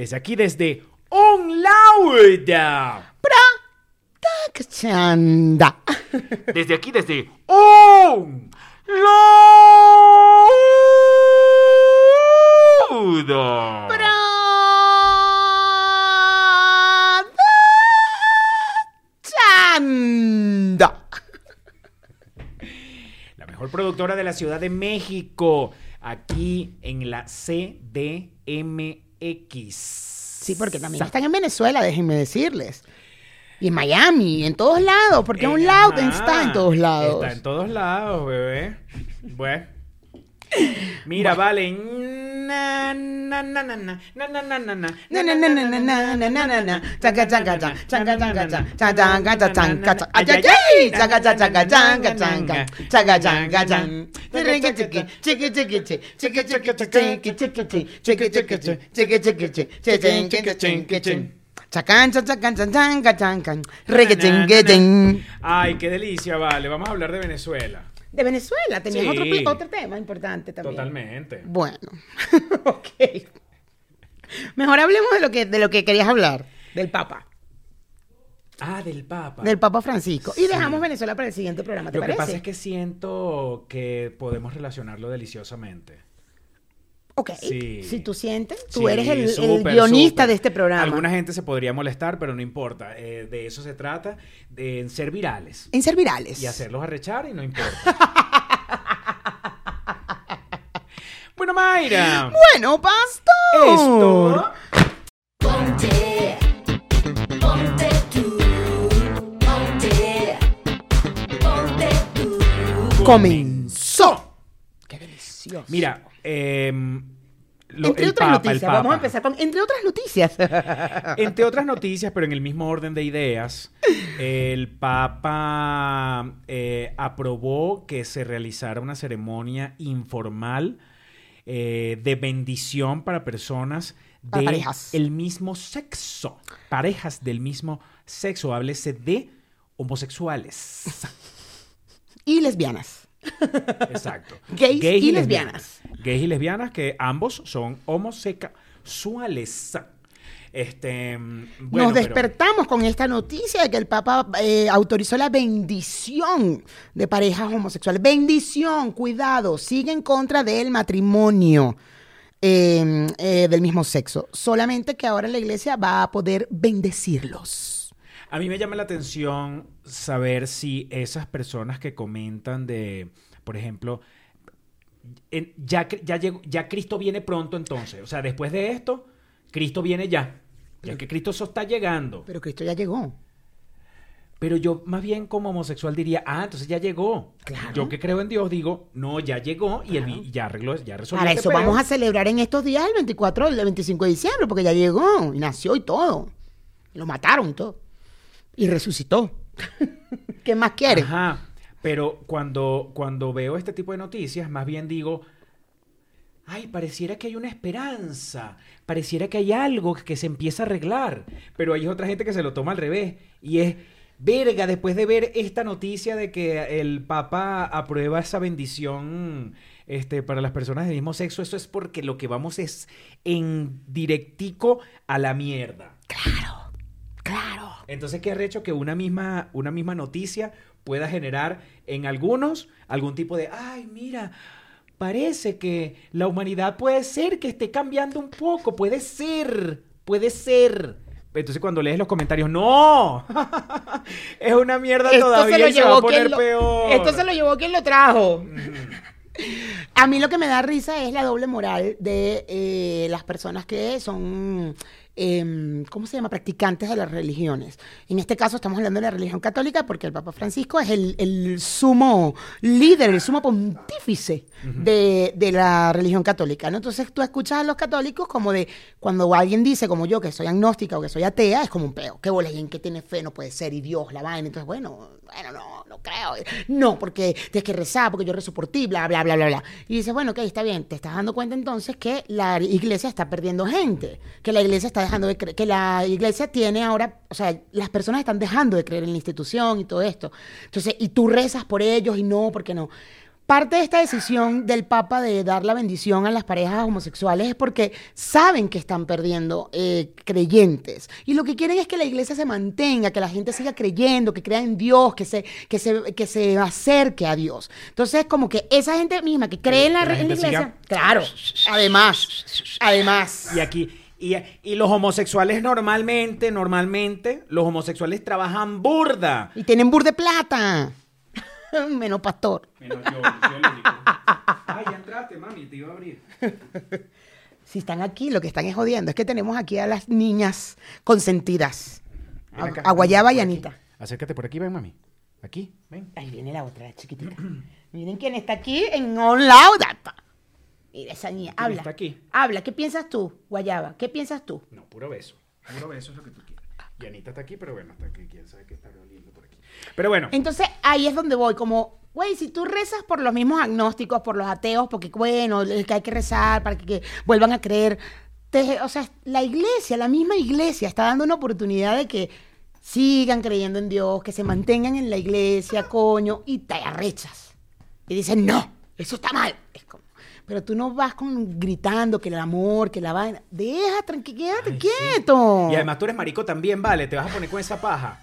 Desde aquí, desde On Lauda. Chanda. Desde aquí, desde On Lauda. La mejor productora de la Ciudad de México. Aquí en la CDMX. Sí, porque también están en Venezuela, déjenme decirles. Y en Miami, en todos lados, porque un lado está en todos lados. Está en todos lados, bebé. Bueno. Mira, vale. Ay, qué delicia, vale. Vamos a hablar de Venezuela. De Venezuela, tenías Sí. otro, otro tema importante también. Totalmente. Bueno, ok. Mejor hablemos de lo que, de lo que querías hablar, del Papa, Ah, del Papa. del Papa Francisco. Y dejamos Venezuela para el siguiente programa, ¿te Lo que parece? pasa es que siento que podemos relacionarlo deliciosamente. Ok, Sí. si tú sientes, tú Sí, eres el, guionista de este programa. Alguna gente se podría molestar, pero no importa. Eh, de eso se trata, de ser virales. En ser virales. Y hacerlos arrechar y no importa. bueno, Mayra. Bueno, pastor. Esto. Ponte, ponte tú, ponte, ponte tú. comenzó. Qué delicioso. Mira, em, lo- entre el otras Papa, noticias, el vamos a empezar con entre otras noticias. Entre otras noticias, pero en el mismo orden de ideas, el Papa eh, aprobó que se realizara una ceremonia informal eh, de bendición para personas Para de parejas. el mismo sexo, parejas del mismo sexo, háblese de homosexuales. y lesbianas. Exacto. Gays y lesbianas. Gays y lesbianas que ambos son homosexuales. Este, mm, bueno, Nos pero- despertamos con esta noticia de que el Papa eh, autorizó la bendición de parejas homosexuales. Bendición, cuidado, sigue en contra del matrimonio eh, eh, del mismo sexo. Solamente que ahora la iglesia va a poder bendecirlos. A mí me llama la atención saber si esas personas que comentan de, por ejemplo, en- ya, ya, llegó- ya Cristo viene pronto entonces. O sea, después de esto, Cristo viene ya. Ya que Cristo eso está llegando. Pero Cristo ya llegó. Pero yo más bien como homosexual diría, ah, entonces ya llegó. Claro. Yo que creo en Dios digo, no, ya llegó y, el- ya arregló, ya resolvió. Para este eso vamos a celebrar en estos días el 24, el 25 de diciembre, porque ya llegó y nació y todo. Lo mataron y todo. Y resucitó. ¿Qué más quieres? Ajá. Pero cuando, cuando veo este tipo de noticias, más bien digo, ay, pareciera que hay una esperanza, pareciera que hay algo que se empieza a arreglar, pero hay otra gente que se lo toma al revés y es, verga, después de ver esta noticia de que el Papa aprueba esa bendición este, para las personas del mismo sexo, eso es porque lo que vamos es en directico a la mierda. Claro. Entonces, ¿qué arrecho que una misma, una misma noticia pueda generar en algunos algún tipo de, ay, mira, parece que la humanidad puede ser que esté cambiando un poco, puede ser, puede ser. Entonces cuando lees los comentarios, no, es una mierda todavía y se va a poner quien lo, peor. esto se lo llevó quien lo trajo. A mí lo que me da risa es la doble moral de eh, las personas que son, em, ¿cómo se llama?, practicantes de las religiones. En este caso estamos hablando de la religión católica porque el Papa Francisco es el, el sumo líder, el sumo pontífice de, de la religión católica. ¿no? Entonces tú escuchas a los católicos como de, cuando alguien dice como yo que soy agnóstica o que soy atea, es como un peo. ¿Qué bola? ¿Y en qué tiene fe? No puede ser. Y Dios, la vaina. Entonces, bueno, bueno, no, no creo. No, porque tienes que rezar, porque yo rezo por ti, bla, bla, bla, bla, bla. Y dices, bueno, ok, está bien. Te estás dando cuenta entonces que la iglesia está perdiendo gente, que la iglesia está dejando de creer, que la iglesia tiene ahora, o sea, las personas están dejando de creer en la institución y todo esto. Entonces, y tú rezas por ellos y no, porque no. Parte de esta decisión del Papa de dar la bendición a las parejas homosexuales es porque saben que están perdiendo eh, creyentes. Y lo que quieren es que la iglesia se mantenga, que la gente siga creyendo, que crea en Dios, que se, que se, que se acerque a Dios. Entonces, como que esa gente misma que cree en la, Que la en la gente iglesia. siga- Claro, además, además. Y aquí, y, y los homosexuales normalmente, normalmente, los homosexuales trabajan burda. Y tienen bur de plata. Menos pastor. Menos yo, yo le digo. Ay, ya entraste, mami, te iba a abrir. Si están aquí, lo que están es jodiendo. Es que tenemos aquí a las niñas consentidas. A, Guayaba y. Anita. Acércate por aquí, ven, mami. Aquí, ven. Ahí viene la otra, la chiquitita. Miren quién está aquí en On Loud. Mira esa niña. ¿Quién Habla. está aquí? Habla. ¿Qué piensas tú, Guayaba? ¿Qué piensas tú? No, puro beso. Puro beso es lo que tú quieres. Y Anita está aquí, pero bueno, está aquí. Quién sabe qué está oliendo. Pero bueno, Entonces ahí es donde voy, como, güey, si tú rezas por los mismos agnósticos, por los ateos, porque bueno, es que hay que rezar para que, que vuelvan a creer, te- o sea, la iglesia, la misma iglesia está dando una oportunidad de que sigan creyendo en Dios, que se mantengan en la iglesia, coño, y te arrechas. Y dicen, no, eso está mal. Es como, pero tú no vas con gritando que el amor, que la vaina. Deja, tranquilo, quédate Ay, sí. quieto. Y además tú eres marico también, vale, te vas a poner con esa paja.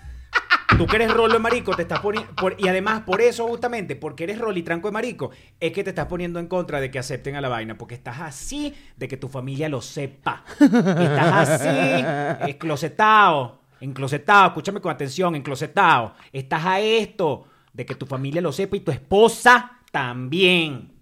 Tú que eres rolo de marico, te estás poniendo. y además, por eso, justamente, porque eres rolo y tranco de marico, es que te estás poniendo en contra de que acepten a la vaina. Porque estás así de que tu familia lo sepa. Estás así, enclosetado. Enclosetado, escúchame con atención, enclosetado. Estás a esto de que tu familia lo sepa y tu esposa también.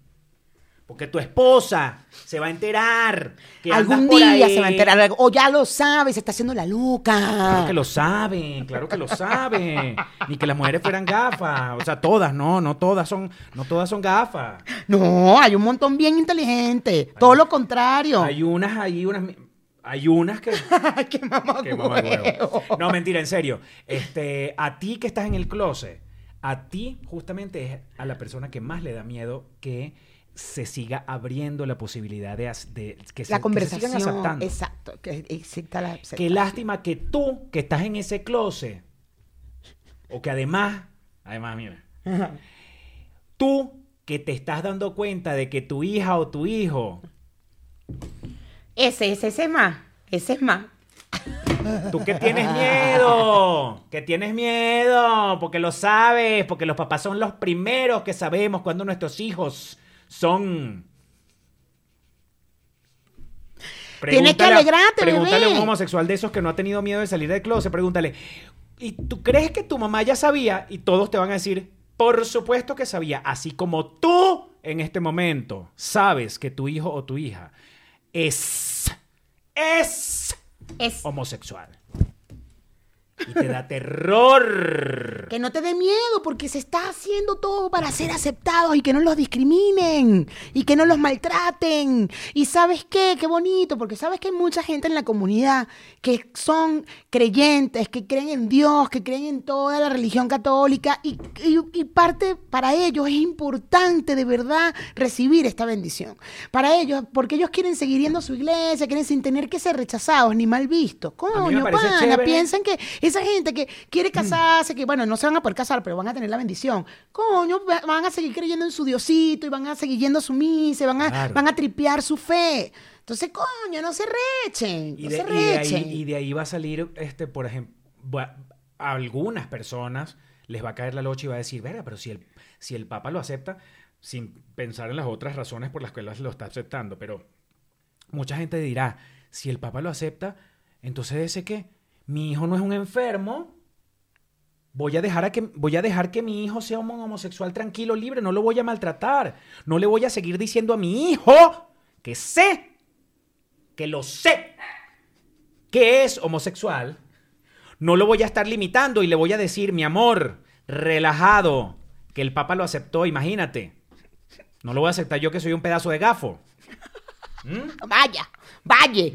Porque tu esposa se va a enterar. Que Algún por día ahí. se va a enterar. O ya lo sabe, se está haciendo la loca. Claro que lo saben, claro que lo saben. Ni que las mujeres fueran gafas. O sea, todas, no, no todas son, no todas son gafas. No, hay un montón bien inteligente. Todo lo contrario. Hay unas, hay unas, hay unas que. ¡Qué mamá que mamagüevo. No, mentira, en serio. Este, a ti que estás en el closet, a ti justamente es a la persona que más le da miedo que se siga abriendo la posibilidad de, que, se, La que se conversación. sigan aceptando. Exacto. Que exista la Qué aceptación. lástima que tú, que estás en ese closet, o que además, además, mira, tú que te estás dando cuenta de que tu hija o tu hijo, Ese, ese, ese es más. Ese es más. tú que tienes miedo, que tienes miedo, porque lo sabes, porque los papás son los primeros que sabemos cuando nuestros hijos son... Tienes que Pregúntale a- alegrarte, Pregúntale a un homosexual de esos que no ha tenido miedo de salir del closet, pregúntale, ¿y tú crees que tu mamá ya sabía? Y todos te van a decir, por supuesto que sabía, así como tú en este momento sabes que tu hijo o tu hija es, es Es. homosexual. Y te da terror. Que no te dé miedo porque se está haciendo todo para ser aceptados y que no los discriminen y que no los maltraten. Y sabes qué, qué bonito, porque sabes que hay mucha gente en la comunidad que son creyentes, que creen en Dios, que creen en toda la religión católica y, y- y parte para ellos es importante de verdad recibir esta bendición. Para ellos, porque ellos quieren seguir yendo a su iglesia, quieren sin tener que ser rechazados ni mal vistos. Coño, pana, chévere. piensan que esa gente que quiere casarse, que bueno, no se van a poder casar, pero van a tener la bendición. Coño, va- van a seguir creyendo en su Diosito y van a seguir yendo a su misa, van a, Claro. van a tripear su fe. Entonces, coño, no se rechen. Y no de, se y de rechen. ahí, y de ahí va a salir, este, por ejemplo, va- a algunas personas les va a caer la locha y va a decir, verga, pero si el, si el Papa lo acepta, sin pensar en las otras razones por las que lo está aceptando, pero mucha gente dirá, si el Papa lo acepta, entonces ese que mi hijo no es un enfermo, voy a dejar a que voy a dejar que mi hijo sea un homosexual tranquilo, libre, no lo voy a maltratar, no le voy a seguir diciendo a mi hijo que sé que lo sé que es homosexual, no lo voy a estar limitando y le voy a decir, mi amor, relajado, que el Papa lo aceptó, imagínate. No lo voy a aceptar yo que soy un pedazo de gafo. Vaya, vaya.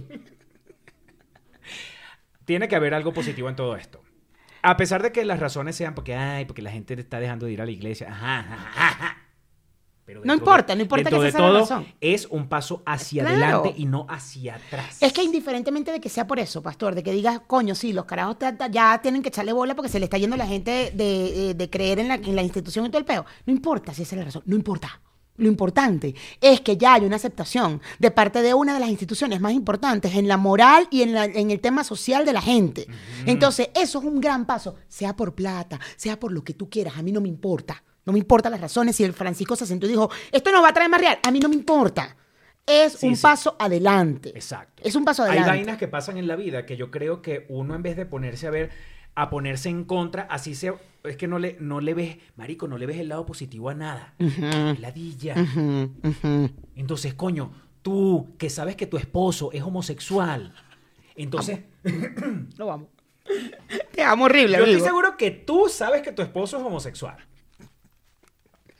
Tiene que haber algo positivo en todo esto. A pesar de que las razones sean porque, ay, porque la gente está dejando de ir a la iglesia. Ajá, ajá, ajá. Pero No importa, no importa que de sea la todo, razón. es un paso hacia Claro. adelante y no hacia atrás. Es que indiferentemente de que sea por eso, pastor, de que digas, coño, sí, los carajos ya tienen que echarle bola porque se le está yendo la gente de, eh, de creer en la, en la institución y todo el peo. No importa si esa es la razón, no importa. Lo importante es que ya hay una aceptación de parte de una de las instituciones más importantes en la moral y en, la- en el tema social de la gente. Entonces, eso es un gran paso, sea por plata, sea por lo que tú quieras, a mí no me importa. No me importan las razones si el Francisco se sentó y dijo, esto nos va a traer más real, a mí no me importa. Es Sí, un sí. paso adelante. Exacto. Es un paso Hay adelante. vainas que pasan en la vida que yo creo que uno en vez de ponerse a ver, a ponerse en contra, así sea, es que no le, no le ves, marico, no le ves el lado positivo a nada. Ladilla. Ujú, ujú. Entonces, coño, tú que sabes que tu esposo es homosexual, entonces, Lo vamos. Te amo horrible, yo estoy seguro que tú sabes que tu esposo es homosexual.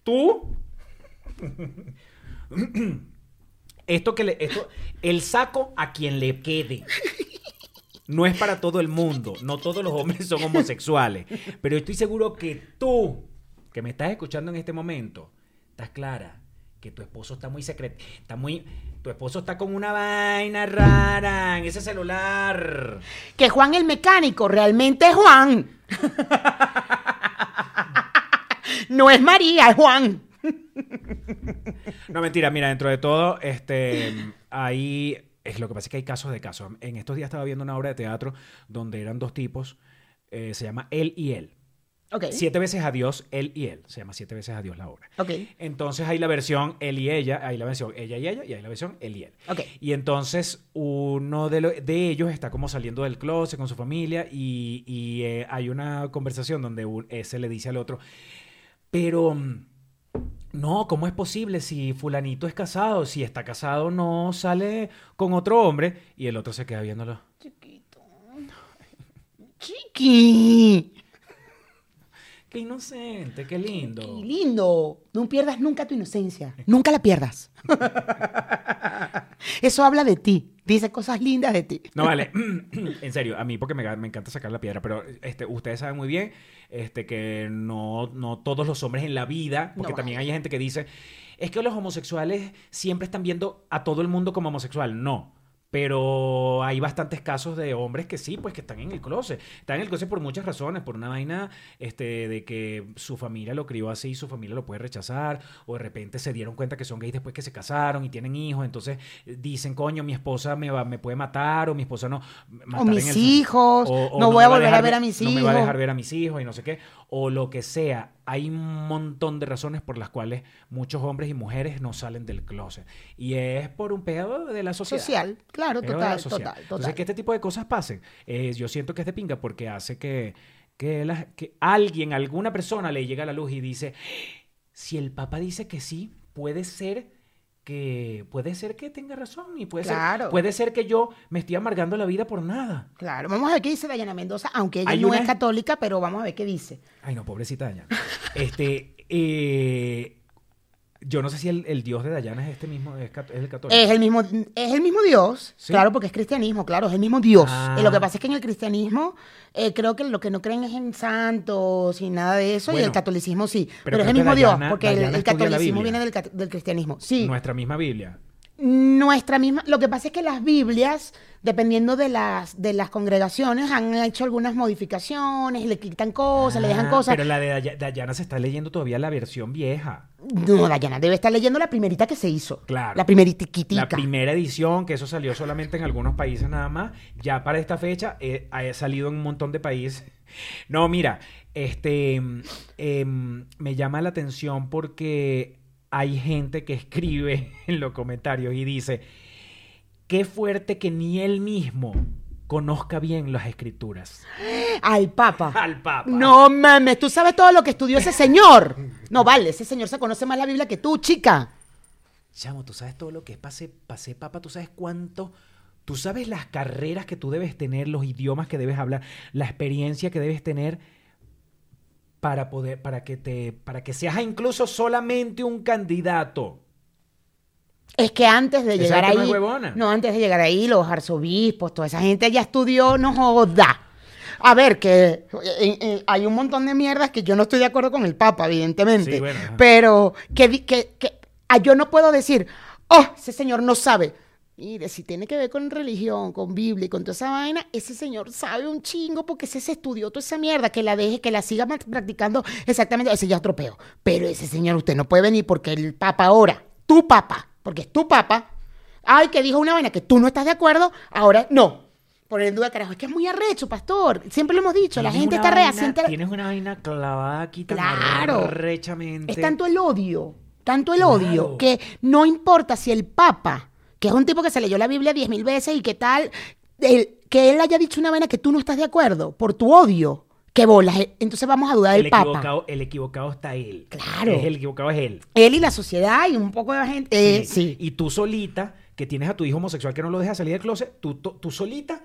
Tú. Esto que le. Esto, el saco a quien le quede. No es para todo el mundo. No todos los hombres son homosexuales. Pero estoy seguro que tú, que me estás escuchando en este momento, estás clara que tu esposo está muy secreto. Está muy. Tu esposo está con una vaina rara en ese celular. Que Juan el mecánico realmente es Juan. no es María, es Juan. No, mentira, mira, dentro de todo, este, ahí, es lo que pasa es que hay casos de casos. En estos días estaba viendo una obra de teatro donde eran dos tipos, eh, se llama Él y Él. Ok. Siete veces a Dios, Él y Él. Se llama Siete veces a Dios la obra. Ok. Entonces hay la versión Él y ella, hay la versión ella y ella, y hay la versión Él y Él. Ok. Y entonces uno de, lo- de ellos está como saliendo del closet con su familia y, y, eh, hay una conversación donde un- ese le dice al otro, pero mm, no, ¿cómo es posible si fulanito es casado? Si está casado no sale con otro hombre y el otro se queda viéndolo. Chiqui. Qué inocente, qué lindo. Qué lindo. No pierdas nunca tu inocencia. Nunca la pierdas. Eso habla de ti. Dice cosas lindas de ti. No, vale, en serio, a mí porque me, me encanta sacar la piedra, pero este, ustedes saben muy bien este, que no, no todos los hombres en la vida, porque No también hay gente que dice, es que los homosexuales siempre están viendo a todo el mundo como homosexual. No. Pero hay bastantes casos de hombres que sí, pues que están en el closet. Están en el closet por muchas razones, por una vaina este, de que su familia lo crió así y su familia lo puede rechazar, o de repente se dieron cuenta que son gays después que se casaron y tienen hijos, entonces dicen, coño, mi esposa me, va, me puede matar, o mi esposa no. matar en mis el- hijos, no voy a volver a dejar ver ver- a mis No me va a hijos. dejar ver a mis hijos y no sé qué, o lo que sea. Hay un montón de razones por las cuales muchos hombres y mujeres no salen del closet. Y es por un pedo de la sociedad. Social. Claro, total, Entonces, que este tipo de cosas pasen, eh, yo siento que es de pinga porque hace que, que, la- que alguien, alguna persona le llega a la luz y dice, si el Papa dice que sí, puede ser que puede ser que tenga razón y puede Claro. ser puede ser que yo me esté amargando la vida por nada. Claro, vamos a ver qué dice Dayana Mendoza, aunque ella no una- es católica, pero vamos a ver qué dice. Ay, no, pobrecita Dayana. Este, eh, yo no sé si el, el dios de Dayana es este mismo, es, cat- es el católico. Es el mismo, es el mismo Dios, ¿Sí? claro, porque es cristianismo, claro, es el mismo Dios. Ah. Eh, lo que pasa es que en el cristianismo eh, creo que lo que no creen es en santos y nada de eso, y Bueno, el catolicismo sí. pero Pero, es el mismo Dayana- Dios, porque el- Dayana catolicismo viene del, del cristianismo. Sí, Nuestra misma Biblia. Nuestra misma. Lo que pasa es que las Biblias, dependiendo de las, de las congregaciones, han hecho algunas modificaciones, le quitan cosas, le dejan Ah, cosas. Pero la de Day- Dayana se está leyendo todavía la versión vieja. No, Dayana debe estar leyendo la primerita que se hizo. Claro. La primeritiquitica. La primera edición, que eso salió solamente en algunos países nada más, ya para esta fecha eh, ha salido en un montón de países. No, mira, este em, em, me llama la atención porque hay gente que escribe en los comentarios y dice, qué fuerte que ni él mismo conozca bien las escrituras. Al Papa. Al Papa. No mames, tú sabes todo lo que estudió ese señor. No vale, ese señor se conoce más la Biblia que tú, chica. Chamo, tú sabes todo lo que es pase, pase papa, tú sabes cuánto, tú sabes las carreras que tú debes tener, los idiomas que debes hablar, la experiencia que debes tener para poder, para que te, para que seas incluso solamente un candidato. Es que antes de llegar no ahí. No, antes de llegar ahí, los arzobispos, toda esa gente ya estudió, no joda. A ver, que eh, eh, hay un montón de mierdas que yo no estoy de acuerdo con el Papa, evidentemente. Sí, bueno, pero que, que, que ah, yo no puedo decir, oh, ese señor no sabe. Mire, si tiene que ver con religión, con Biblia y con toda esa vaina, ese señor sabe un chingo porque ese se estudió toda esa mierda, que la deje, que la siga practicando exactamente, ese ya es tropeo. Pero ese señor usted no puede venir porque el Papa ahora, tu Papa, porque es tu Papa, ay, que dijo una vaina que tú no estás de acuerdo, ahora no. Por el duda, carajo, es que es muy arrecho, pastor. Siempre lo hemos dicho, la gente está reaciente. Tienes una vaina clavada aquí tan Claro. arrechamente. Es tanto el odio, tanto el Claro. odio, que no importa si el Papa, que es un tipo que se leyó la Biblia diez mil veces y que tal, el- que él haya dicho una vaina que tú no estás de acuerdo por tu odio, que bolas, eh, entonces vamos a dudar el del Papa. equivocado, el equivocado está él. Claro. Es el equivocado es él. Él y la sociedad y un poco de gente. eh, sí. Y tú solita, que tienes a tu hijo homosexual que no lo deja salir del closet, tú, tú, tú solita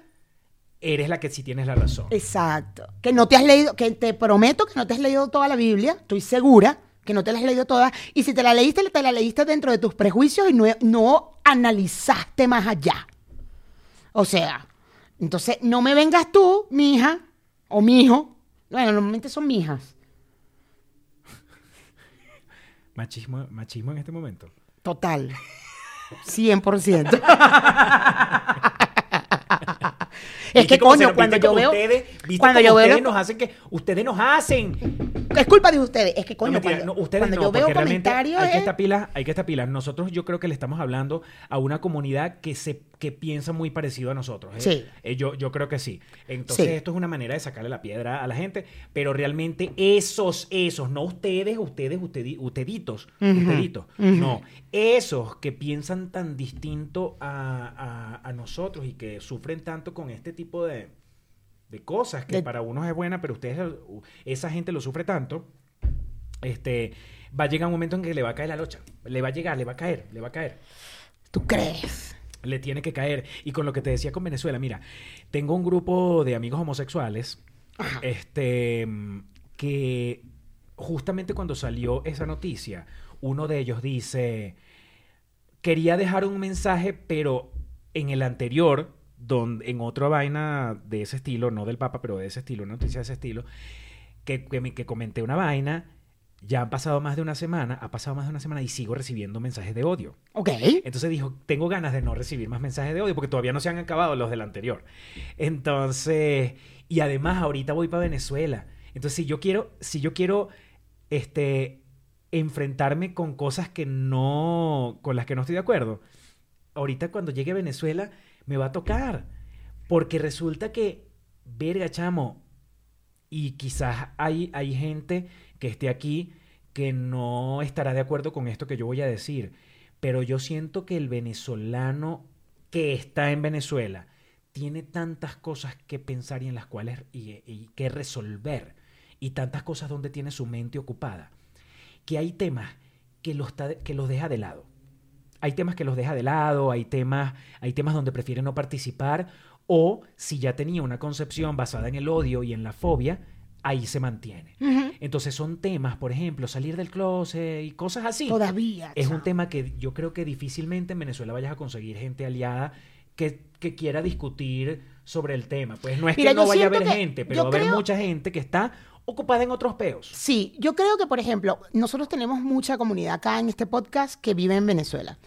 eres la que sí tienes la razón. Exacto. Que no te has leído, que te prometo que no te has leído toda la Biblia, estoy segura que no te la has leído toda. Y si te la leíste, te la leíste dentro de tus prejuicios y no, no analizaste más allá. O sea, entonces no me vengas tú, mi hija, o mi hijo. Bueno, normalmente son mi hijas. Machismo, machismo en este momento. Total. 100%. es ¿Viste que coño, cuando yo veo Ustedes, ¿viste cuando yo veo ustedes los- nos hacen que... Ustedes nos hacen. es culpa de ustedes, es que coño, No, mentira, cuando, no, ustedes cuando no, yo veo comentarios hay que es- estar pilas, hay que estar pilas. Nosotros yo creo que le estamos hablando a una comunidad que se que piensa muy parecido a nosotros. ¿eh? Sí. Eh, yo, yo creo que sí. Entonces Sí. esto es una manera de sacarle la piedra a la gente, pero realmente esos, esos, no ustedes, ustedes, usted, usted,itos, usted,itos, no, esos que piensan tan distinto a, a- a nosotros y que sufren tanto con este tipo de, de cosas que De- para unos es buena, pero ustedes, esa gente lo sufre tanto, este, va a llegar un momento en que le va a caer la locha. Le va a llegar, le va a caer, le va a caer. ¿Tú crees? Le tiene que caer. Y con lo que te decía con Venezuela, mira, tengo un grupo de amigos homosexuales, este, que justamente cuando salió esa noticia, uno de ellos dice, quería dejar un mensaje, pero en el anterior, donde, en otra vaina de ese estilo, no del Papa, pero de ese estilo, una noticia de ese estilo, que, que, me- que comenté una vaina, ya han pasado más de una semana, ha pasado más de una semana y sigo recibiendo mensajes de odio. Ok. Entonces dijo, tengo ganas de no recibir más mensajes de odio porque todavía no se han acabado los del anterior. Entonces, y además ahorita voy para Venezuela. Entonces, si yo quiero, si yo quiero, este, enfrentarme con cosas que no, con las que no estoy de acuerdo, ahorita cuando llegue a Venezuela me va a tocar. Porque resulta que, verga, chamo, y quizás hay, hay gente que esté aquí que no estará de acuerdo con esto que yo voy a decir. Pero yo siento que el venezolano que está en Venezuela tiene tantas cosas que pensar y en las cuales y, que resolver y tantas cosas donde tiene su mente ocupada que hay temas que los, que los deja de lado. Hay temas que los deja de lado, hay temas, hay temas donde prefiere no participar o si ya tenía una concepción basada en el odio y en la fobia, ahí se mantiene. Entonces son temas, por ejemplo, salir del closet y cosas así. Todavía. Es un tema que yo creo que difícilmente en Venezuela vayas a conseguir gente aliada que, que quiera discutir sobre el tema. Pues no es Mira, que no vaya a haber que- gente, pero va a haber creo- mucha gente que está ocupada en otros peos. Sí, yo creo que, por ejemplo, nosotros tenemos mucha comunidad acá en este podcast que vive en Venezuela.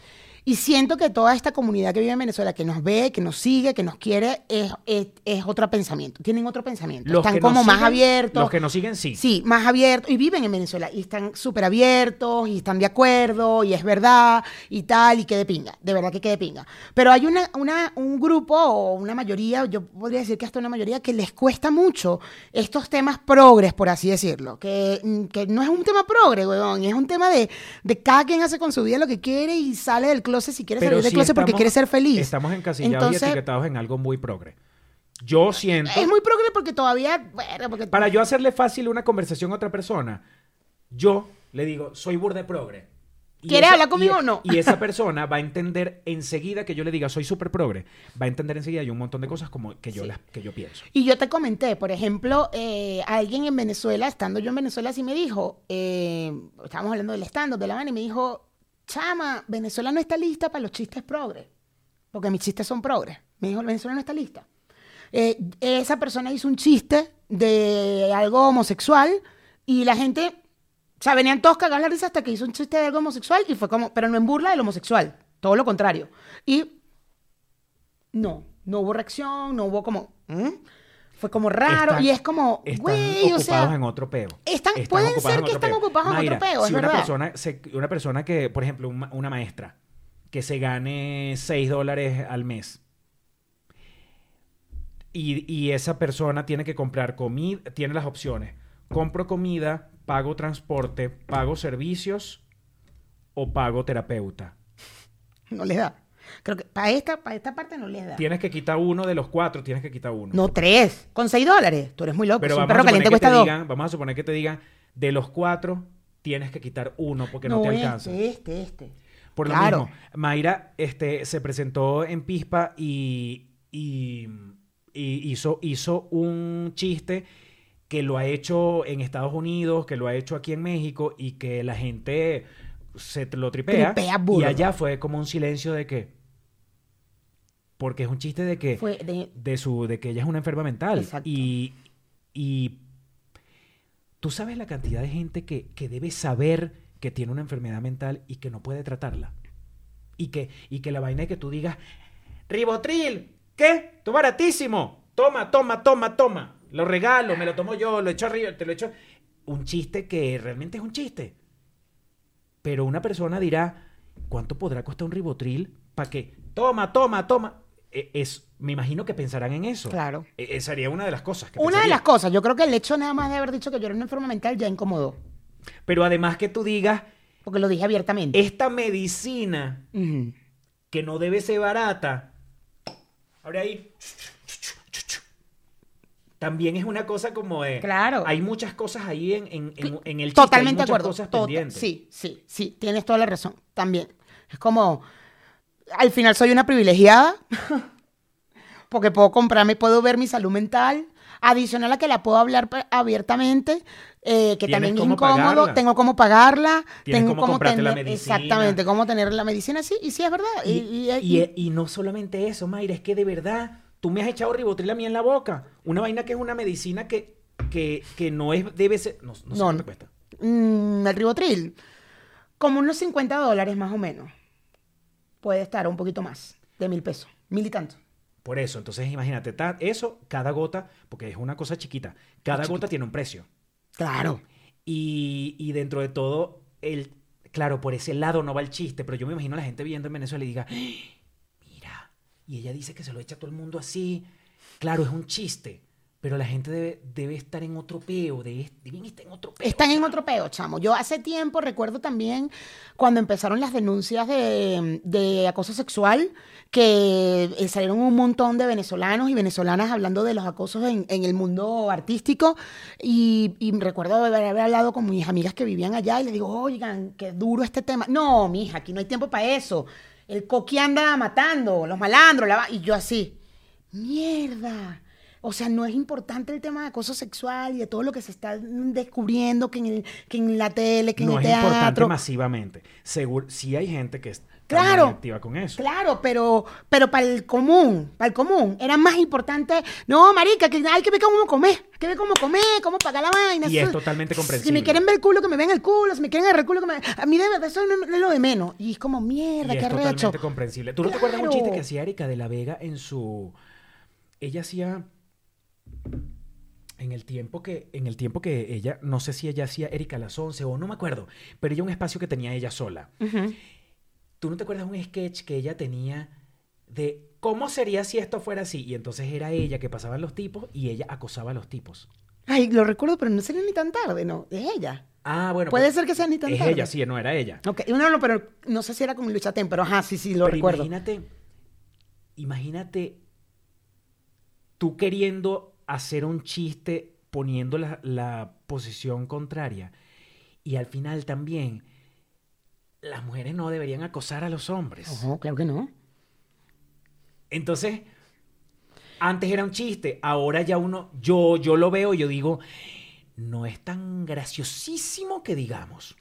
Y siento que toda esta comunidad que vive en Venezuela, que nos ve, que nos sigue, que nos quiere, es, es, es otro pensamiento. Tienen otro pensamiento. Los están como más siguen- abiertos. Los que nos siguen, sí. Sí, más abiertos y viven en Venezuela y están súper abiertos y están de acuerdo y es verdad y tal y que de pinga, de verdad que quede pinga. Pero hay una, una, un grupo o una mayoría, yo podría decir que hasta una mayoría que les cuesta mucho estos temas progres, por así decirlo, que, que no es un tema progre, weón, es un tema de, de cada quien hace con su vida lo que quiere y sale del closet si quiere Pero salir del sí closet porque estamos- quiere ser feliz. Estamos encasillados Entonces- y etiquetados en algo muy progre. Yo siento... Es muy progre porque todavía, bueno, porque Para yo hacerle fácil una conversación a otra persona, yo le digo, soy burde progre. Y ¿Quieres hablar conmigo o no? Y esa persona va a entender enseguida que yo le diga, soy súper progre. Va a entender enseguida y un montón de cosas como que yo, las, que yo pienso. Y yo te comenté, por ejemplo, eh, alguien en Venezuela, estando yo en Venezuela, sí me dijo, eh, estábamos hablando del stand-up de la vaina, y me dijo, chama, Venezuela no está lista para los chistes progres, porque mis chistes son progres. Me dijo, Venezuela no está lista. eh, esa persona hizo un chiste de algo homosexual y la gente, o sea, venían todos cagados la risa hasta que hizo un chiste de algo homosexual y fue como, pero no en burla del homosexual, todo lo contrario. Y no, no hubo reacción, no hubo como. Fue como raro Están- y es como, Están güey, o ocupados sea, en otro peo. están- pueden ser que están ocupados en otro peo, es si una verdad. persona, se- una persona que, por ejemplo, un una maestra que se gane 6 dólares al mes y, y esa persona tiene que comprar comida, tiene las opciones. Compro comida, pago transporte, pago servicios o pago terapeuta. no les da. Creo que para esta, para esta parte no les da. Tienes que quitar uno de los cuatro, tienes que quitar uno. No, tres. Con seis dólares. Tú eres muy loco. Pero Si un vamos a, perro suponer caliente que te cuesta dos. digan, vamos a suponer que te digan, de los cuatro, tienes que quitar uno porque no, te alcanza. este, este, este. Por lo Claro. mismo, Mayra este, se presentó en Pispa y, y- y hizo, hizo un chiste que lo ha hecho en Estados Unidos, que lo ha hecho aquí en México y que la gente se lo tripea. Tripea y allá fue como un silencio de que... Porque es un chiste de que Fue de- de su de que ella es una enferma mental. Exacto. y y tú sabes la cantidad de gente que, que debe saber que tiene una enfermedad mental y que no puede tratarla. Y que y que la vaina es que tú digas ribotril qué tú baratísimo. Toma toma toma toma. Lo regalo me lo tomo yo lo echo arriba te lo echo un chiste que realmente es un chiste. Pero una persona dirá cuánto podrá costar un ribotril para que toma toma toma es me imagino que pensarán en eso Claro. E- e- sería una de las cosas que Una de las cosas, yo creo que el hecho nada más de haber dicho que yo era una enferma mental ya incomodó. pero además que tú digas Porque lo dije abiertamente. esta medicina que no debe ser barata. Ahora ahí. También es una cosa como de. Claro. Hay muchas cosas ahí en, en, en, en el chiste. Totalmente hay de muchas acuerdo. cosas Tota- pendientes. sí, sí, sí. Tienes toda la razón. También. Es como. Al final soy una privilegiada. porque puedo comprarme, puedo ver mi salud mental. Adicional a que la puedo hablar abiertamente. eh, que también es cómo incómodo. pagarla. Tengo cómo pagarla. Tengo cómo cómo comprarte la tener. medicina. Exactamente, cómo tener la medicina. Sí, y sí es verdad. Y, Y, no solamente eso, Mayra, es que de verdad tú me has echado ribotril a mí en la boca. Una vaina que es una medicina que, que, que no es, debe ser. No, no sé No, cuánto cuesta. Mm, el ribotril, como unos 50 dólares más o menos. Puede estar un poquito más, de mil pesos, mil y tanto. Por eso, entonces imagínate, ta- eso, cada gota, porque es una cosa chiquita, cada Chiquita. gota tiene un precio. Claro. Y, y dentro de todo, el, claro, por ese lado no va el chiste, pero yo me imagino a la gente viendo en Venezuela y diga, "Ah, mira, y ella dice que se lo echa a todo el mundo así. Claro, es un chiste, pero la gente debe, debe estar en otro peo, debe, deben estar en otro peo. Están en otro peo, chamo. Yo hace tiempo recuerdo también cuando empezaron las denuncias de, de acoso sexual, que eh, salieron un montón de venezolanos y venezolanas hablando de los acosos en, en el mundo artístico. Y, y recuerdo haber, haber hablado con mis amigas que vivían allá y les digo, oigan, qué duro este tema. No, mija, aquí no hay tiempo para eso. El coqui anda matando, los malandros, la va- y yo así, mierda. O sea, no es importante el tema de acoso sexual y de todo lo que se está descubriendo que en, el- que en la tele, que en no el es importante teatro. masivamente. Seguro, sí hay gente que está Claro. muy activa con eso. Claro, pero, pero para el común, para el común, era más importante, no, marica, que hay que ver cómo comer, que ver cómo comer, cómo pagar la vaina. Y eso- es totalmente Si comprensible. me quieren ver el culo, que me vean el culo, si me quieren agarrar el culo, que me... A mí de verdad eso no es lo de menos. Y es como, mierda, Y qué es arrecho. totalmente comprensible. ¿Tú no te acuerdas de un chiste que hacía Erika de la Vega en su... Ella hacía... En el tiempo que, en el tiempo que ella, no sé si ella hacía Erika a las 11 o no me acuerdo, pero ella un espacio que tenía ella sola. ¿Tú no te acuerdas un sketch que ella tenía de cómo sería si esto fuera así? Y entonces era ella que pasaban los tipos y ella acosaba a los tipos. Ay, lo recuerdo, pero no sería ni tan tarde, ¿no? Es ella. Ah, bueno. Puede pues, ser que sea ni tan Es tarde. ella, sí, no era ella. Ok, no, no, pero no sé si era con Lucha Ten, pero ajá, sí, sí, lo Pero recuerdo. imagínate, imagínate tú queriendo hacer un chiste poniendo la, la posición contraria. Y al final también, las mujeres no deberían acosar a los hombres. No, claro que no. Entonces, antes era un chiste, ahora ya uno, yo, yo lo veo y yo digo, no es tan graciosísimo que digamos.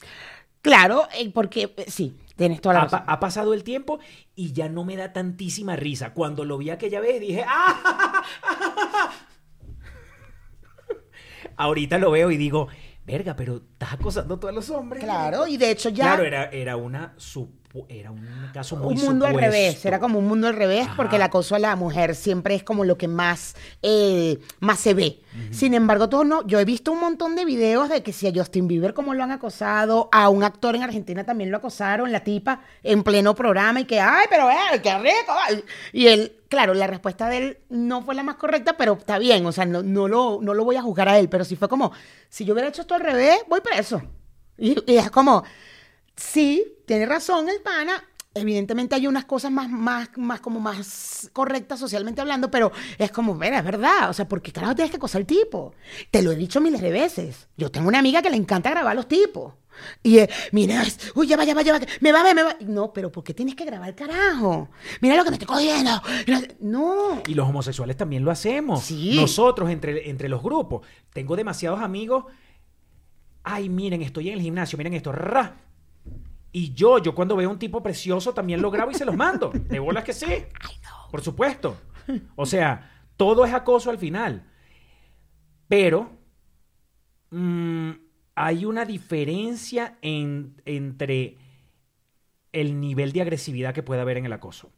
Claro, eh, porque eh, sí, Tienes toda la ha, razón. ha pasado el tiempo y ya no me da tantísima risa. Cuando lo vi aquella vez dije, ¡ah! Ahorita lo veo y digo, verga, pero estás acosando a todos los hombres. Claro, y de hecho ya... Claro, era, era una supu- era un caso muy un mundo al revés, era como un mundo al revés, Ajá. porque el acoso a la mujer siempre es como lo que más, eh, más se ve. Sin embargo, todo no, yo he visto un montón de videos de que si a Justin Bieber como lo han acosado, a un actor en Argentina también lo acosaron, la tipa en pleno programa y que, ay, pero eh, qué rico. ay". Y él, claro, la respuesta de él no fue la más correcta, pero está bien, o sea, no, no, lo, no lo voy a juzgar a él, pero sí fue como, si yo hubiera hecho esto al revés, voy preso. Y, y es como, sí, tiene razón el pana. Evidentemente hay unas cosas más, más, más como más correctas socialmente hablando, pero es como, mira, es verdad. O sea, ¿por qué carajo tienes que acosar al tipo? Te lo he dicho miles de veces. Yo tengo una amiga que le encanta grabar a los tipos. Y, eh, mira, uy, ya va, ya va, ya va, me va ver, me va. No, pero ¿por qué tienes que grabar, carajo? Mira lo que me estoy cogiendo. No. Y los homosexuales también lo hacemos. Sí. Nosotros, entre, entre los grupos. Tengo demasiados amigos. Ay, miren, estoy en el gimnasio, miren esto. Ra. Y yo, yo cuando veo un tipo precioso también lo grabo y se los mando. De bolas que sí. Por supuesto. O sea, todo es acoso al final. Pero mm, hay una diferencia en- entre el nivel de agresividad que puede haber en el acoso.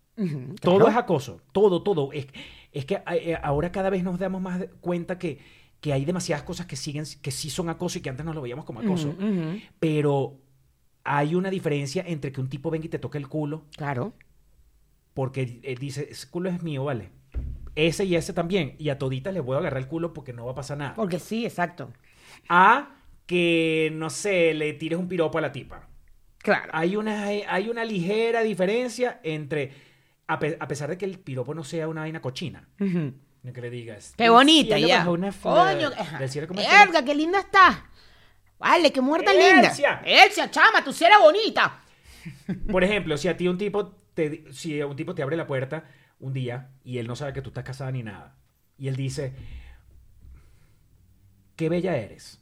Todo claro. es acoso, todo, todo. Es, es que eh, ahora cada vez nos damos más cuenta que, que hay demasiadas cosas que siguen, que sí son acoso y que antes no lo veíamos como acoso. Pero hay una diferencia entre que un tipo venga y te toque el culo Claro. porque eh, dice, ese culo es mío, vale. Ese y ese también. Y a toditas les voy a agarrar el culo porque no va a pasar nada. Porque sí, exacto. A que, no sé, le tires un piropo a la tipa. Claro. Hay una, hay una ligera diferencia entre, a, pe- a pesar de que el piropo no sea una vaina cochina, Ujú. no que le digas. Qué "Del bonita ya. una flor, Coño, ajá. del cielo como está". Verga, qué linda está. Vale, qué muerta linda. Elsia. Elsia, chama, tú sí eres bonita. Por ejemplo, si a ti un tipo te, si un tipo te abre la puerta un día y él no sabe que tú estás casada ni nada, y él dice, qué bella eres,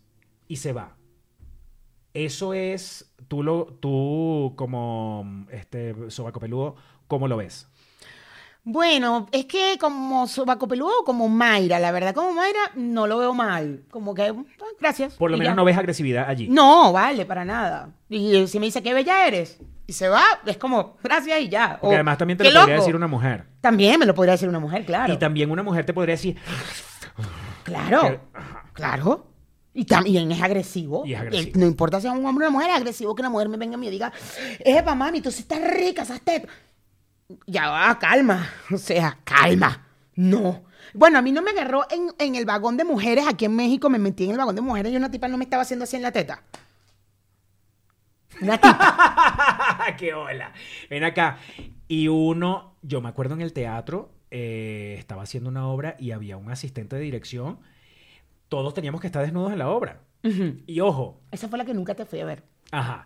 y se va. Eso es, tú, lo, tú como este sobaco peludo, ¿cómo lo ves? Bueno, es que como Sobaco Peludo o como Mayra, la verdad, como Mayra no lo veo mal. Como que, ah, gracias. Por lo menos ya. no ves agresividad allí. No, vale, para nada. Y eh, si me dice qué bella eres y se va, es como, gracias y ya. Porque O, además también te "Qué lo podría loco". decir una mujer. También me lo podría decir una mujer, claro. Y también una mujer te podría decir, Claro, Que- claro. Y también es agresivo. Y es agresivo. Eh, No importa si es un hombre o una mujer, es agresivo que una mujer me venga a mí y diga, Epa, mami, tú sí estás rica, esas tetas. Ya va, calma. O sea, calma. No. Bueno, a mí no me agarró en, en el vagón de mujeres aquí en México, me metí en el vagón de mujeres y una tipa no me estaba haciendo así en la teta. Una tipa. ¡Qué hola! Ven acá. Y uno, yo me acuerdo en el teatro, eh, estaba haciendo una obra y había un asistente de dirección. Todos teníamos que estar desnudos en la obra. Y ojo, Esa fue la que nunca te fui a ver. ajá.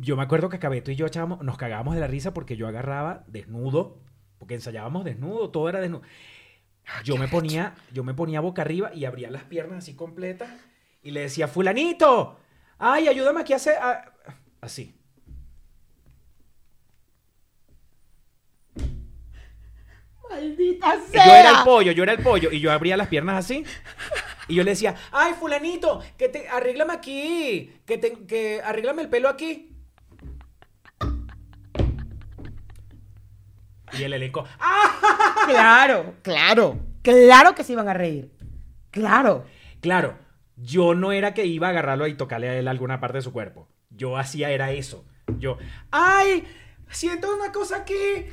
Yo me acuerdo que Cabeto y yo echábamos, nos cagábamos de la risa porque yo agarraba desnudo, porque ensayábamos desnudo, todo era desnudo. Yo me ponía, yo me ponía boca arriba y abría las piernas así completas y le decía, fulanito, ay, ayúdame aquí a hacer, a-". así. Maldita Yo era el pollo, yo era el pollo. Y yo abría las piernas así. Y yo le decía, ay, fulanito, que te arréglame aquí. Que, te, que arréglame el pelo aquí. Y el elenco, ¡ah! Claro, claro. Claro que se iban a reír. Claro. Claro, yo no era que iba a agarrarlo y tocarle a él alguna parte de su cuerpo. Yo hacía era eso. Yo, ay, siento una cosa aquí.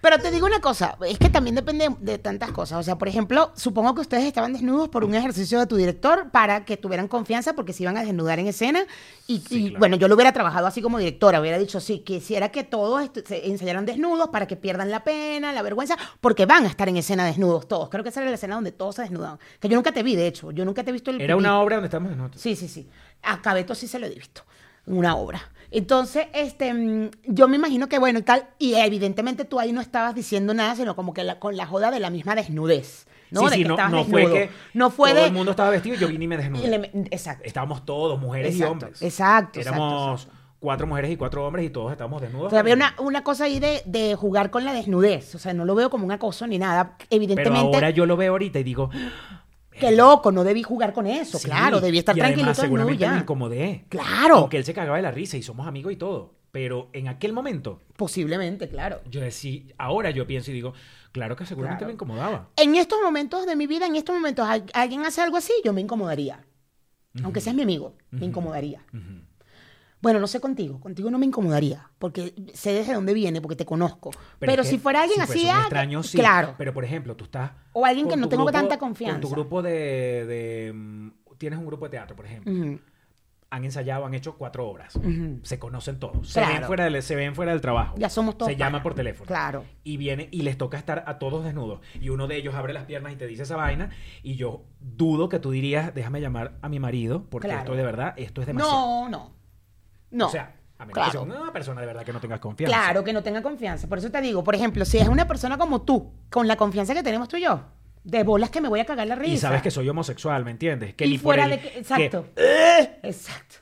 Pero te digo una cosa, es que también depende de tantas cosas. O sea, por ejemplo, supongo que ustedes estaban desnudos por un ejercicio de tu director para que tuvieran confianza porque se iban a desnudar en escena. Y, Sí, y, claro. bueno, yo lo hubiera trabajado así como directora, hubiera dicho, sí, quisiera que todos se ensayaran desnudos para que pierdan la pena, la vergüenza, porque van a estar en escena desnudos todos. Creo que esa era la escena donde todos se desnudaban. Que yo nunca te vi, de hecho, yo nunca te he visto el Era pipí. una obra donde estábamos desnudos. Sí, sí, sí. A Cabeto sí se lo he visto. Una obra. Entonces, este, mm, yo me imagino que bueno y tal, y evidentemente tú ahí no estabas diciendo nada, sino como que la- con la joda de la misma desnudez. ¿no? Sí, de sí, que no, no fue que no fue todo de. el mundo estaba vestido y yo vine y me desnudé. le- exacto. Estábamos todos, mujeres y hombres. exacto, Éramos exacto. cuatro mujeres y cuatro hombres y todos estábamos desnudos. O sea, había una, una cosa ahí de, de jugar con la desnudez. O sea, no lo veo como un acoso ni nada. Pero Evidentemente, ahora yo lo veo ahorita y digo, qué loco, no debí jugar con eso. sí, claro, debí estar y tranquilito seguramente me incomodé. Claro. Aunque él se cagaba de la risa y somos amigos y todo. Pero en aquel momento, Posiblemente, claro. yo decía, ahora yo pienso y digo, claro que seguramente Claro. me incomodaba. En estos momentos de mi vida, en estos momentos, al- alguien hace algo así, yo me incomodaría. Aunque seas mi amigo, me incomodaría. Ujú. Bueno, no sé contigo, contigo no me incomodaría, porque sé desde dónde viene, porque te conozco. Pero, que si fuera alguien si así, ah, extraño, sí. claro. Pero por ejemplo, tú estás. O alguien que no tengo tanta confianza. Con tu grupo de. de, mm, tienes un grupo de teatro, por ejemplo. Han ensayado, han hecho cuatro obras. Se conocen todos. Se, ven fuera del, se ven fuera del trabajo. Ya somos todos Se llama por teléfono. Claro. Y viene y les toca estar a todos desnudos. Y uno de ellos abre las piernas y te dice esa vaina. Y yo dudo que tú dirías, déjame llamar a mi marido, porque Claro. esto de verdad, esto es demasiado. No, no. No. O sea, a menos que sea claro. una persona de verdad que no tengas confianza. Claro, que no tenga confianza. Por eso te digo, por ejemplo, si es una persona como tú, con la confianza que tenemos tú y yo, de bolas que me voy a cagar la risa. Y sabes que soy homosexual, ¿me entiendes? Que y ni por fuera el- de que, que- exacto. Exacto.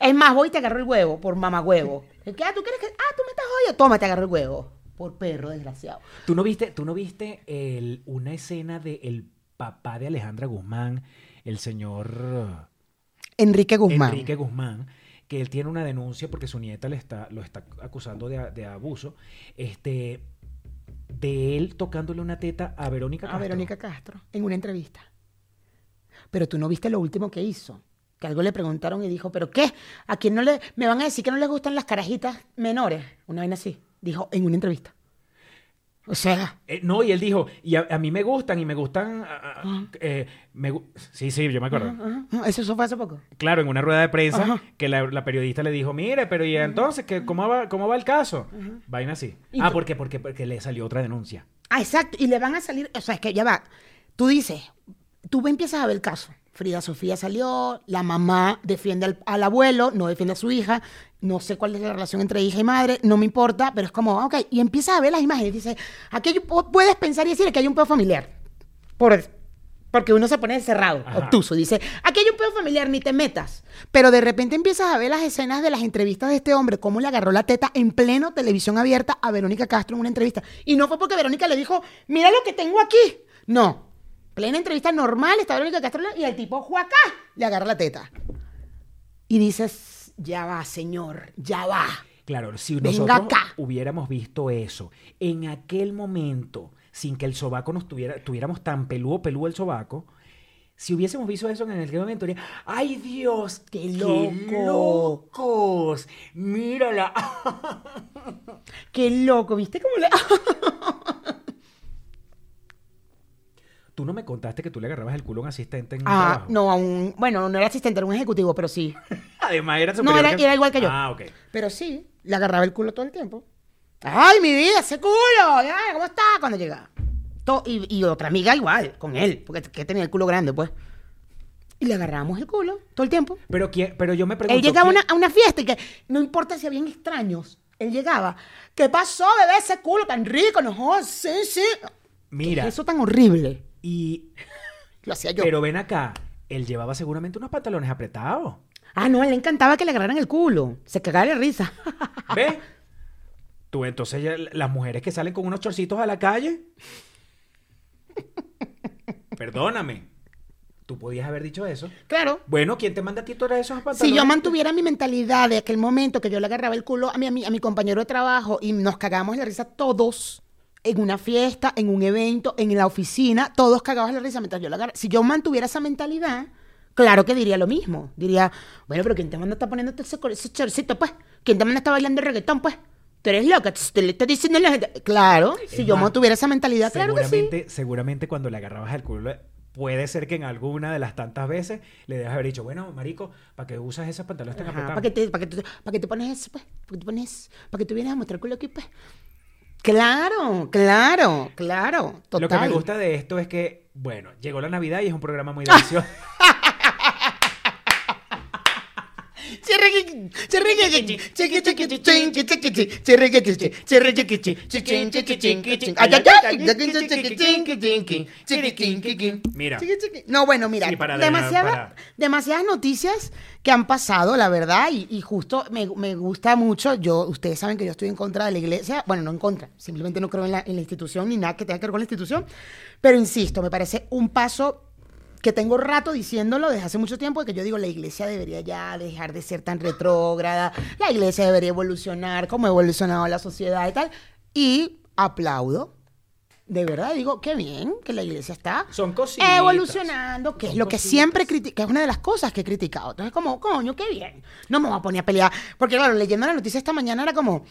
Es más, voy y te agarro el huevo por mamagüevo. ¿Qué? Ah, ¿tú quieres que.? Ah, tú me estás jodiendo. Toma, te agarro el huevo. Por perro desgraciado. ¿Tú no viste, tú no viste el- una escena de el papá de Alejandra Guzmán, el señor Enrique Guzmán. Enrique Guzmán, que él tiene una denuncia porque su nieta le está, lo está acusando de, de abuso, este, de él tocándole una teta a Verónica A Castro. Verónica Castro, en una entrevista. Pero tú no viste lo último que hizo. Que algo le preguntaron y dijo, ¿pero qué? ¿A quién no le.? Me van a decir que no les gustan las carajitas menores. Una vaina así. Dijo en una entrevista. O sea. Eh, no, y él dijo, y a, a mí me gustan, y me gustan, ah, ah, eh, me sí, sí, yo me acuerdo. Eso, eso fue hace poco. Claro, en una rueda de prensa, que la, la periodista le dijo, mire, pero ¿y entonces ¿qué, cómo, va, cómo va el caso? Vaina así. Ah, tú- porque, porque, porque le salió otra denuncia. Ah, exacto. Y le van a salir. O sea, es que ya va. Tú dices, tú empiezas a ver el caso. Frida Sofía salió, la mamá defiende al, al abuelo, no defiende a su hija, no sé cuál es la relación entre hija y madre, no me importa, pero es como, ok, y empiezas a ver las imágenes, dices, aquí hay puedes pensar y decir que hay un pedo familiar, por, porque uno se pone cerrado, Ajá. obtuso, dice, aquí hay un pedo familiar, ni te metas, pero de repente empiezas a ver las escenas de las entrevistas de este hombre, cómo le agarró la teta en pleno televisión abierta a Verónica Castro en una entrevista, y no fue porque Verónica le dijo, mira lo que tengo aquí, no, plena entrevista normal, está Verónica Castro y el tipo, juacá, le agarra la teta. Y dices, ya va, señor, ya va. Claro, si Venga nosotros acá. hubiéramos visto eso en aquel momento, sin que el sobaco nos tuviera, tuviéramos tan peludo, peludo el sobaco, si hubiésemos visto eso en aquel momento, diría, ¡ay Dios! ¡Qué loco! locos! ¡Mírala! Qué loco, ¿viste cómo le... Tú no me contaste que tú le agarrabas el culo a un asistente en un Ah, trabajo. no, a un, bueno, no era asistente, era un ejecutivo, pero sí. Además era No, superior era, que- era igual que yo. Ah, ok. Pero sí, le agarraba el culo todo el tiempo. ¡Ay, mi vida, ese culo! ¡Ay, ¿Cómo está? Cuando llegaba. To- y, y otra amiga igual, con él, porque que tenía el culo grande, pues. Y le agarrábamos el culo todo el tiempo. Pero, ¿quién- pero yo me pregunto... Él llegaba a ¿quién- una, a una fiesta y que no importa si habían extraños, él llegaba. ¿Qué pasó, bebé? Ese culo tan rico, no jodas, sí, sí. Mira, ¿Qué es eso tan horrible. Y... Lo hacía yo. Pero ven acá, él llevaba seguramente unos pantalones apretados. Ah, no, a él le encantaba que le agarraran el culo. Se cagaba de risa. ¿Ves? Tú, entonces, ya las mujeres que salen con unos chorcitos a la calle. Perdóname. Tú podías haber dicho eso. claro. Bueno, ¿quién te manda a ti todos esos pantalones? Si yo mantuviera mi mentalidad de aquel momento que yo le agarraba el culo a mi, a mi, a mi compañero de trabajo y nos cagábamos la risa todos en una fiesta, en un evento, en la oficina, todos cagados la risa mientras yo la agarraba. Si yo mantuviera esa mentalidad, claro que diría lo mismo. Diría, bueno, pero ¿quién te manda a estar poniéndote ese, ese chorcito, pues? ¿Quién te manda a estar bailando reggaetón, pues? Tú eres loca, te le estás diciendo a la gente. Claro, si yo mantuviera esa mentalidad, claro que sí. seguramente, seguramente cuando le agarrabas el culo, puede ser que en alguna de las tantas veces le debas haber dicho, bueno, marico, ¿para qué usas esos pantalones tan Ajá, apretados? ¿Para qué te, qué te- para qué te pones eso, pues? ¿Para qué te pones? ¿Para qué tú vienes a mostrar culo aquí, pues? Claro, claro, claro. Total. Lo que me gusta de esto es que, bueno, llegó la Navidad y es un programa muy delicioso. Mira. No, bueno, mira, Sí, para de- demasiada- para- demasiadas noticias que han pasado, la verdad, y, y justo me, me gusta mucho. Yo, ustedes saben que yo estoy en contra de la iglesia, bueno, no en contra, simplemente no creo en la, en la institución ni nada que tenga que ver con la institución, pero insisto, me parece un paso que tengo rato diciéndolo desde hace mucho tiempo, que yo digo, la iglesia debería ya dejar de ser tan retrógrada, la iglesia debería evolucionar, como ha evolucionado la sociedad y tal, y aplaudo. De verdad, digo, qué bien que la iglesia está Son cositas. evolucionando, que es lo que siempre critico, que es una de las cosas que he criticado. Entonces, como, coño, qué bien. No me voy a poner a pelear. Porque, claro, leyendo la noticia esta mañana era como,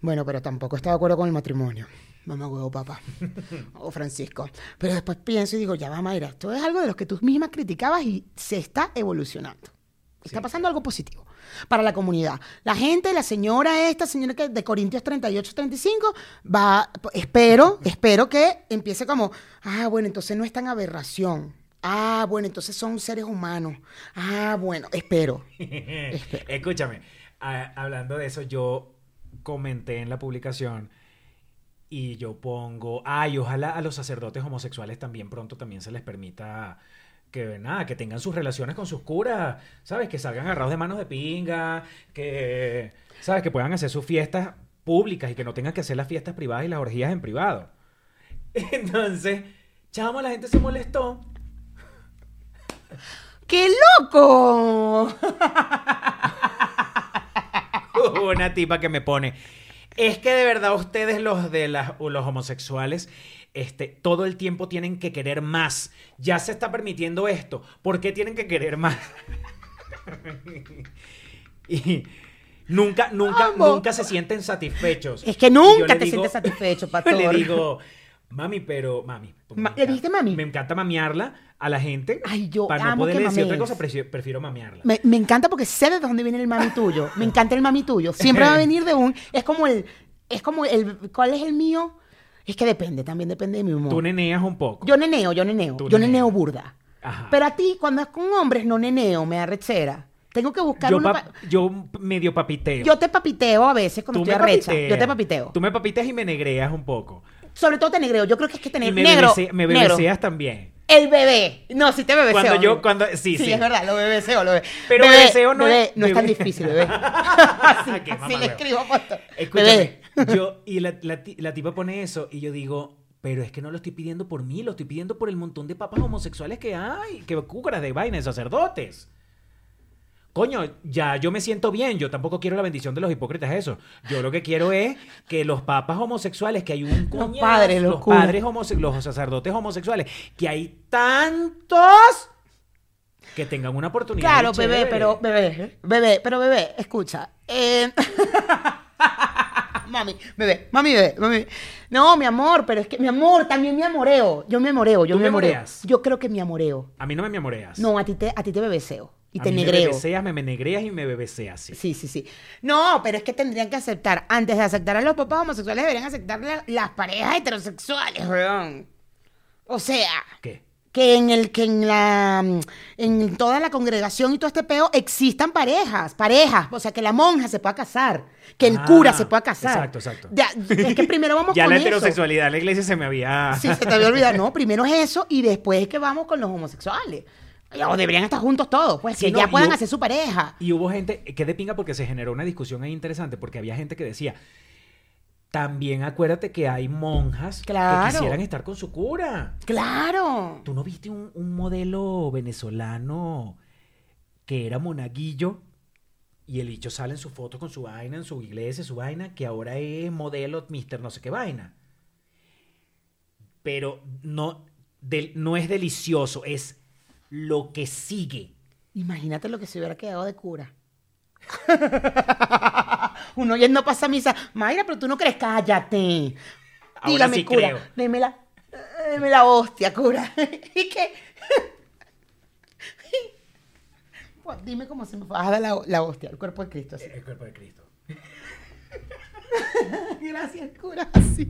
bueno, pero tampoco estaba de acuerdo con el matrimonio. Mamá huevo, papá. O Francisco. Pero después pienso y digo, ya va, Mayra, esto es algo de lo que tú misma criticabas y se está evolucionando. Está pasando algo positivo para la comunidad. La gente, la señora esta, señora que de Corintios 38, 35, va, espero, espero que empiece como, ah, bueno, entonces no es tan aberración. Ah, bueno, entonces son seres humanos. Ah, bueno, espero. Espero. Escúchame, a- hablando de eso, yo comenté en la publicación y yo pongo, ay, ojalá a los sacerdotes homosexuales también pronto también se les permita que nada, que tengan sus relaciones con sus curas, ¿sabes? Que salgan agarrados de manos de pinga, que, ¿sabes? Que puedan hacer sus fiestas públicas y que no tengan que hacer las fiestas privadas y las orgías en privado. Entonces, chamo, la gente se molestó. ¡Qué loco! una tipa que me pone. Es que de verdad ustedes los de las, los homosexuales este, todo el tiempo tienen que querer más. Ya se está permitiendo esto. ¿Por qué tienen que querer más? y nunca, nunca, nunca se sienten satisfechos. Es que nunca te digo- sientes satisfecho, pastor. Le digo, mami, pero mami. porque Ma- ¿le dijiste mami? Me encanta mamearla a la gente. Ay, yo Para no amo que poderle decir otra cosa, prefiero, prefiero mamearla. Me, me encanta porque sé de dónde viene el mami tuyo. Me encanta el mami tuyo. Siempre va a venir de un. Es como el. Es como el. ¿Cuál es el mío? Es que depende, también depende de mi humor. Tú neneas un poco. Yo neneo, yo neneo. Tú Yo neneo burda. Ajá. Pero a ti, cuando es con hombres, no neneo, me da rechera. Tengo que buscar yo, pa- yo medio papiteo. Yo te papiteo a veces cuando Tú estoy me arrecha. Yo te papiteo. Tú me papiteas y me negreas un poco. Sobre todo te negreo. Yo creo que es que tener me, negro. bebese- me negro. bebeceas también. El bebé. No, sí te bebeseo. Cuando yo- cuando- sí, sí. es verdad, lo bebeseo, lo bebé. Pero Bebé, bebeseo no bebé, es- No es tan difícil, bebé. así le escribo, pastor. Escúchame, Bebé. yo, y la, la la tipa pone eso, y yo digo, pero es que no lo estoy pidiendo por mí, lo estoy pidiendo por el montón de papas homosexuales que hay, que cucras de vaina de sacerdotes. Coño, ya yo me siento bien, yo tampoco quiero la bendición de los hipócritas eso. Yo lo que quiero es que los papas homosexuales, que hay un padres, los los curas. padres homose- los sacerdotes homosexuales, que hay tantos que tengan una oportunidad. Claro, bebé, pero bebé, bebé, pero bebé, escucha. eh, mami, bebé, mami, bebé, mami. No, mi amor, pero es que mi amor, también mi amoreo. Yo me amoreo, yo ¿Tú me me amoreo. Yo creo que mi amoreo. A mí no me me amoreas. No, a ti te, a ti te bebeseo y A te mí Me negreo. bebeceas, me, me negreas y me bebeceas, sí. Sí, sí, sí. No, pero es que tendrían que aceptar, antes de aceptar a los papás homosexuales, deberían aceptar la- las parejas heterosexuales, weón. O sea, ¿Qué? que en el que en la en toda la congregación y todo este peo existan parejas, parejas, o sea, que la monja se pueda casar, que el Ah, cura se pueda casar. exacto, exacto. Ya, es que primero vamos Ya con la eso. heterosexualidad, la iglesia se me había... Sí, se te había olvidado. No, primero es eso y después es que vamos con los homosexuales. O deberían estar juntos todos, pues, Sí, que no, ya puedan hubo- hacer su pareja. Y hubo gente que de pinga porque se generó una discusión ahí interesante, porque había gente que decía, también acuérdate que hay monjas Claro. que quisieran estar con su cura. Claro. ¿Tú no viste un, un modelo venezolano que era monaguillo? Y el bicho sale en su foto con su vaina, en su iglesia, su vaina, que ahora es modelo mister no sé qué vaina. Pero no, no es delicioso, es lo que sigue. Imagínate lo que se hubiera quedado de cura. Uno yendo pasa misa. Mayra, pero tú no crees, cállate. Ahora Dígame, sí cura. creo. Deme la, deme la hostia, cura. ¿Y qué? Pues dime cómo se me va a dar la, la hostia, el cuerpo de Cristo. así. El cuerpo de Cristo. Gracias, cura. Así.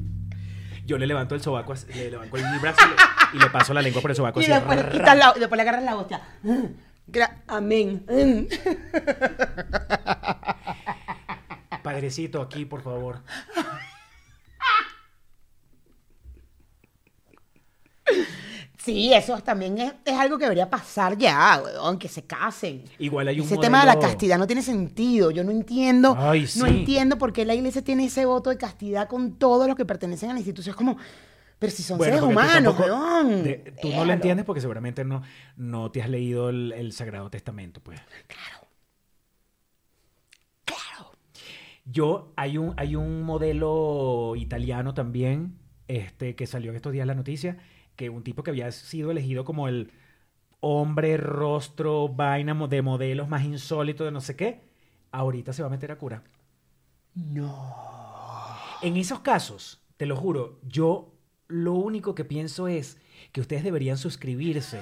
Yo le levanto el sobaco, así- le levanto el brazo y le, y le paso la lengua por el sobaco. Y así, después quitas la- después le agarras la hostia. Amén. Padrecito, aquí, por favor. Sí, eso también es, es algo que debería pasar ya, weón, que se casen. Igual hay un Ese tema de la castidad no tiene sentido. Yo no entiendo, Ay, no sí. entiendo por qué la iglesia tiene ese voto de castidad con todos los que pertenecen a la institución. Es como, pero si son Bueno, seres humanos, tampoco- weón. de- tú no lo entiendes porque seguramente no, no te has leído el, el Sagrado Testamento, pues. Claro. Claro. Yo, hay un, hay un modelo italiano también, este, que salió en estos días la noticia, que un tipo que había sido elegido como el hombre, rostro, vaina de modelos más insólito de no sé qué, ahorita se va a meter a cura. No. En esos casos, te lo juro, yo lo único que pienso es que ustedes deberían suscribirse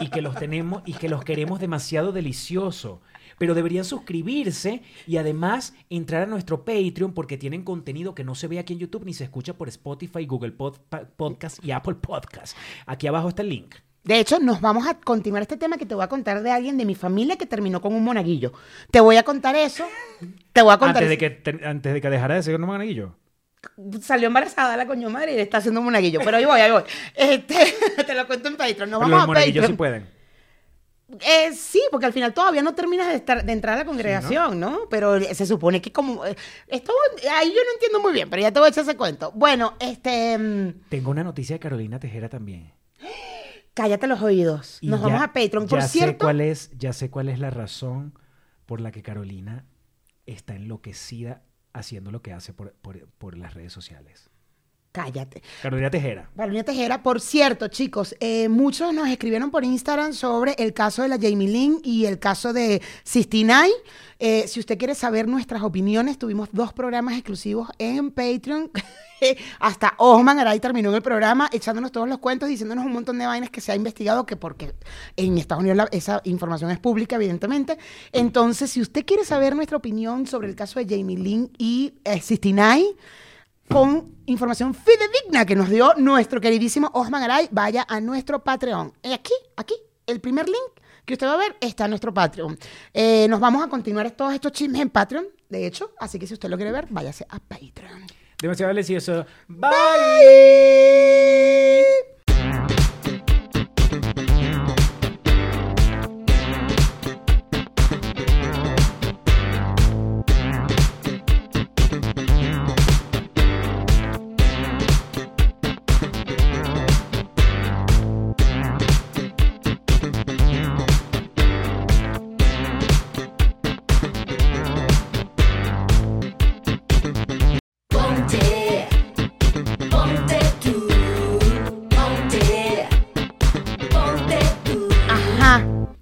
y que los tenemos y que los queremos demasiado delicioso. Pero deberían suscribirse y además entrar a nuestro Patreon porque tienen contenido que no se ve aquí en YouTube ni se escucha por Spotify, Google Pod- Podcast y Apple Podcast. Aquí abajo está el link. De hecho, nos vamos a continuar este tema que te voy a contar de alguien de mi familia que terminó con un monaguillo. Te voy a contar eso. Te voy a contar Antes de, eso. que, te- antes de que dejara de ser un monaguillo. Salió embarazada la coño madre y le está haciendo un monaguillo. Pero ahí voy, ahí voy. Este, te lo cuento en Patreon. Nos Pero vamos los a monaguillos sí pueden. Eh, sí, porque al final todavía no terminas de, estar, de entrar a la congregación, ¿no? Pero se supone que como... eh, Esto, ahí yo no entiendo muy bien, pero ya te voy a echar ese cuento. Bueno, este... mm, Tengo una noticia de Carolina Tejera también. Cállate los oídos. Y Nos ya- vamos a Patreon. Por ya sé cierto... cuál es, ya sé cuál es la razón por la que Carolina está enloquecida haciendo lo que hace por, por- por las redes sociales. Cállate. Carolina Tejera. Carolina Tejera, por cierto, chicos, eh, muchos nos escribieron por Instagram sobre el caso de la Jamie Lynn y el caso de Sistinay. Eh, si usted quiere saber nuestras opiniones, tuvimos dos programas exclusivos en Patreon. Hasta Osman Aray terminó en el programa echándonos todos los cuentos, diciéndonos un montón de vainas que se ha investigado, que porque en Estados Unidos la- esa información es pública, evidentemente. Entonces, si usted quiere saber nuestra opinión sobre el caso de Jamie Lynn y eh, Sistinay, con información fidedigna que nos dio nuestro queridísimo Osman Aray, vaya a nuestro Patreon. Eh, Aquí, aquí, el primer link que usted va a ver está en nuestro Patreon. Eh, nos vamos a continuar todos estos chismes en Patreon, de hecho, así que si usted lo quiere ver, váyase a Patreon. Demasiado delicioso. Bye. Bye.